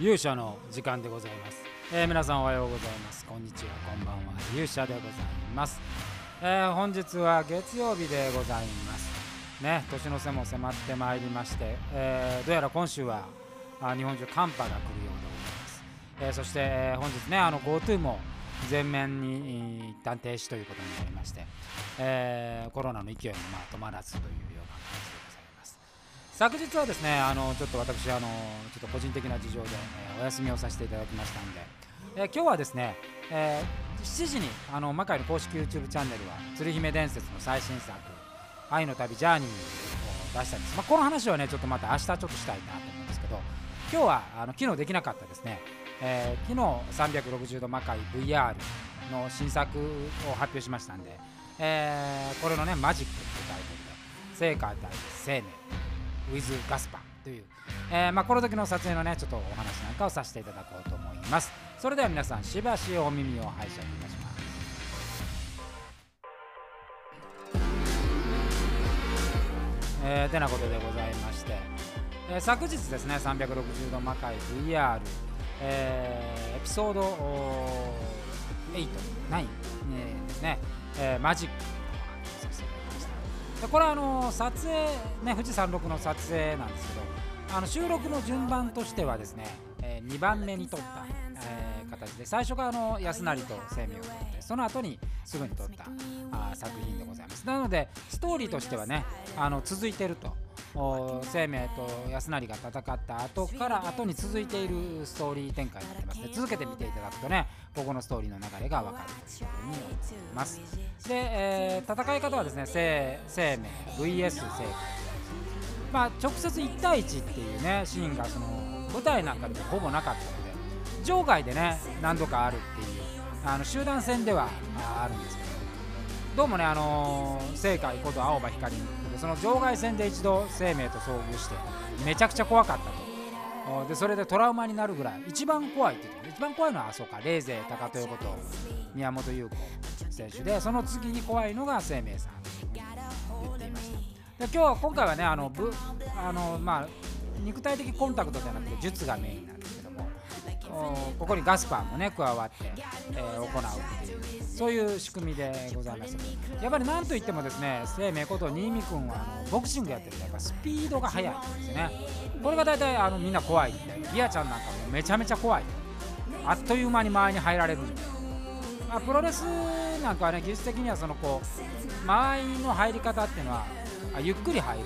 勇者の時間でございます、えー皆さんおはようございます。こんにちはこんばんは勇者でございます、えー本日は月曜日でございます。ね年の瀬も迫ってまいりまして、えーどうやら今週はあ日本中寒波が来るようでございます、えーそして、えー本日ねあの GoTo も全面に一旦停止ということになりまして、えーコロナの勢いもまあ止まらずというような感じで昨日はですねあのちょっと私あのちょっと個人的な事情で、えお休みをさせていただきましたんで、えー今日はですね、えー7時にあの魔界の公式 YouTube チャンネルは鶴姫伝説の最新作「愛の旅ジャーニー」を出したんです、まあ、この話はねちょっとまた明日ちょっとしたいなと思うんですけど今日はあの昨日できなかったですね、えー昨日360度魔界 VR の新作を発表しましたんで、えーこれのねマジックってタイトルで「聖火対生命 with ガスパ」という、えーまあ、この時の撮影のねちょっとお話なんかをさせていただこうと思います。それでは皆さんしばしお耳を拝借いたします。えーてなことでございまして、えー昨日ですね360度魔界 VR、えーエピソード8、9、えーですね、えーマジックでこれはあの撮影、ね、富士山麓の撮影なんですけどあの収録の順番としてはですね、え2番目に撮った、えー形で最初があの安成と生命を撮ってその後にすぐに撮ったあ作品でございます。なのでストーリーとしてはねあの続いてると。生命と安成が戦った後から後に続いているストーリー展開になってますね。続けて見ていただくとねここのストーリーの流れが分かるというふうに思います。で、えー戦い方はですね生命 VS 生命。まあ直接1対1っていうねシーンがその舞台なんかでもほぼなかったので場外でね何度かあるっていうあの集団戦ではあるんですけど。どうもねあのー、正解こと青葉光その場外戦で一度生命と遭遇してめちゃくちゃ怖かったと。でそれでトラウマになるぐらい一番怖いって言って一番怖いのはあそうかレーゼー高豊こと宮本優子選手でその次に怖いのが生命さん。と言っていましたで今日は今回はねあのぶあのまあ肉体的コンタクトじゃなくて術がメインなんです。ここにガスパーもね加わって、えー行うっていうそういう仕組みでございます。やっぱりなんといってもですね生命こと新見君はあのボクシングやってるとやっぱスピードが速いんですね。これが大体あのみんな怖い。ギアちゃんなんかもめちゃめちゃ怖い。あっという間に前に入られるんで、まあ、プロレスなんかはね技術的にはそのこう間合いの入り方っていうのはゆっくり入る。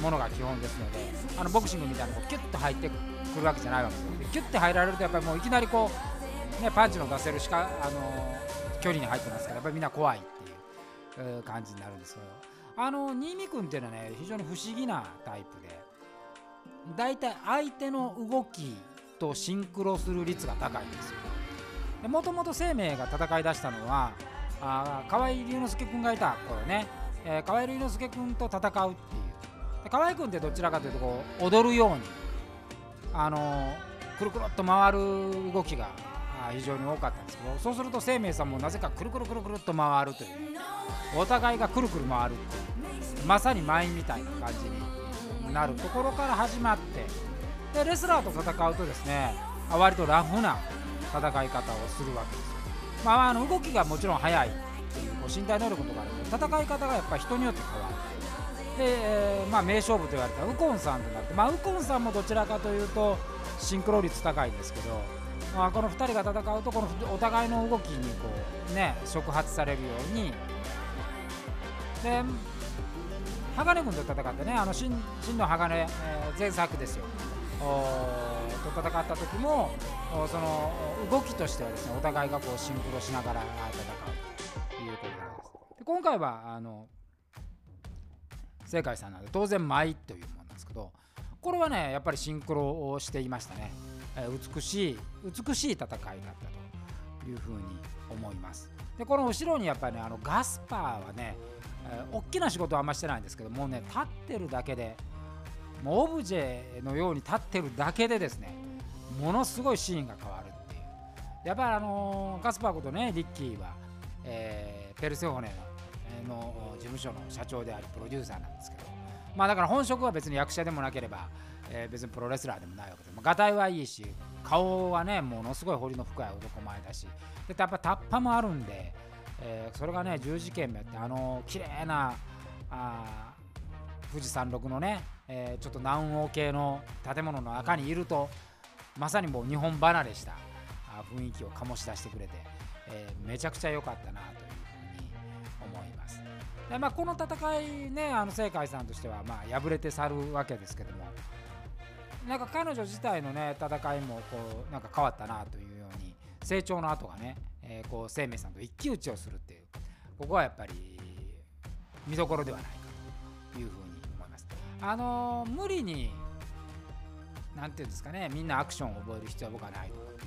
ものが基本ですのであのボクシングみたいなこうキュッと入ってくるわけじゃないわけですよ。でキュッて入られるとやっぱりもういきなりこう、ね、パンチの出せるしか、あの距離に入ってますからやっぱりみんな怖いっていう感じになるんですけど。あの新見君っていうのはね非常に不思議なタイプで大体相手の動きとシンクロする率が高いんですよ。もともと生命が戦い出したのはあ河合龍之介君がいた頃ね、えー河合龍之介君と戦うっていう河合君ってどちらかというとこう踊るようにあのくるくるっと回る動きが非常に多かったんですけどそうすると生命さんもなぜかくるくるくるくるっと回るというお互いがくるくる回るっていうまさに舞みたいな感じになるところから始まってでレスラーと戦うとですね割とラフな戦い方をするわけですよ。まあ、あの動きがもちろん速いっていう身体能力とかあるので戦い方がやっぱり人によって変わるで、まあ、名勝負と言われたウコンさんとなって、まあ、ウコンさんもどちらかというとシンクロ率高いんですけど、まあ、この2人が戦うとこのお互いの動きにこう、ね、触発されるように。で鋼君と戦ってねあの真真の鋼、えー前作ですよ。と戦った時もその動きとしてはですねお互いがこうシンクロしながら戦うということです。で今回はあの正解さんなので当然舞というものなんですけどこれはねやっぱりシンクロをしていましたね、え美しい美しい戦いだったというふうに思います。でこの後ろにやっぱりねあのガスパーはね、えー大きな仕事はあんましてないんですけどもうね立ってるだけでもうオブジェのように立ってるだけでですねものすごいシーンが変わるっていう。やっぱりあのガスパーことねリッキーは、えーペルセホネのの事務所の社長でありプロデューサーなんですけどまあだから本職は別に役者でもなければえー、別にプロレスラーでもないわけで、まあ、ガタイはいいし顔はねものすごい彫りの深い男前だしでやっぱタッパもあるんで、えー、それがね十字剣もやってあの綺麗なあ富士山麓のね、えー、ちょっと南欧系の建物の中にいるとまさにもう日本離れした雰囲気を醸し出してくれて、えー、めちゃくちゃ良かったなという。でまあ、この戦いねあの正海さんとしてはまあ敗れて去るわけですけどもなんか彼女自体のね戦いもこうなんか変わったなというように成長の後がね、えー、こう生命さんと一騎打ちをするっていうここはやっぱり見どころではないかというふうに思います。あのー、無理に何て言うんですかねみんなアクションを覚える必要は僕はないと思っていて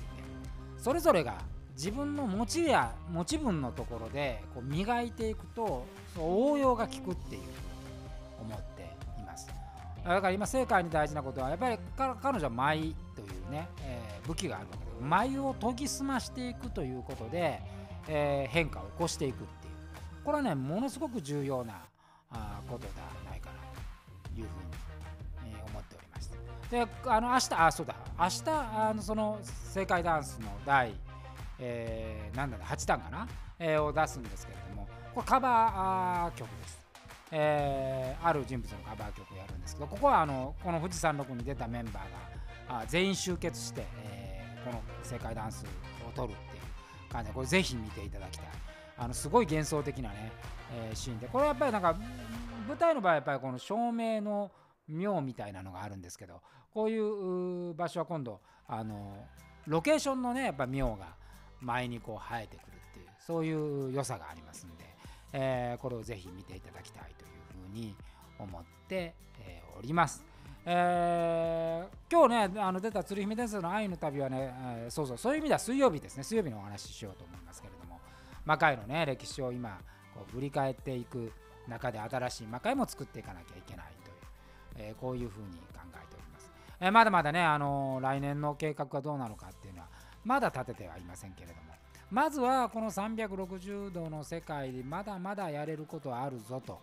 それぞれが自分の持ちや持ち分のところでこう磨いていくと応用が効くっていう思っています。だから今正解に大事なことはやっぱり彼女は舞というね、えー、武器があるわけで舞を研ぎ澄ましていくということで、えー、変化を起こしていくっていう。これはねものすごく重要なあことではないかなというふうに、えー、思っております。であの明日あそうだ。明日あのその正解ダンスの第えー、なんだろう8弾かな、えー、を出すんですけれどもこれカバー曲です、えー、ある人物のカバー曲をやるんですけどここはあのこの富士山麓に出たメンバーがあ全員集結して、えー、この世界ダンスを撮るっていう感じでこれぜひ見ていただきたい。あのすごい幻想的なね、えー、シーンでこれやっぱりなんか舞台の場合やっぱりこの照明の妙みたいなのがあるんですけどこういう場所は今度あのロケーションのねやっぱ妙が前にこう生えてくるっていうそういう良さがありますんで、えー、これをぜひ見ていただきたいというふうに思って、えー、おります。えー、今日ねあの出た鶴姫伝説の愛の旅はね、えー、そうそうそういう意味では水曜日ですね水曜日のお話ししようと思いますけれども魔界のね歴史を今こう振り返っていく中で新しい魔界も作っていかなきゃいけないという、えー、こういうふうに考えております、えまだまだねあの来年の計画がどうなのかっていうのはまだ立ててはいませんけれども。まずはこの360度の世界でまだまだやれることはあるぞと。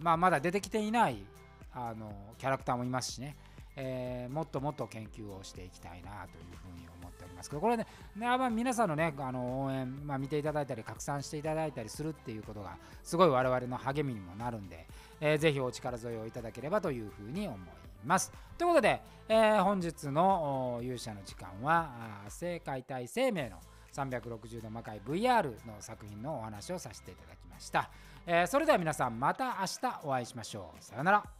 まあ、まだ出てきていないあのキャラクターもいますしね、えー、もっともっと研究をしていきたいなというふうに思っておりますけど。これねね皆さんのねあの応援、まあ、見ていただいたり拡散していただいたりするっていうことがすごい我々の励みにもなるんで、えー、ぜひお力添えをいただければというふうに思います。ますということで、えー、本日の勇者の時間は正解対生命の360度魔界 VR の作品のお話をさせていただきました。えー、それでは皆さんまた明日お会いしましょう。さようなら。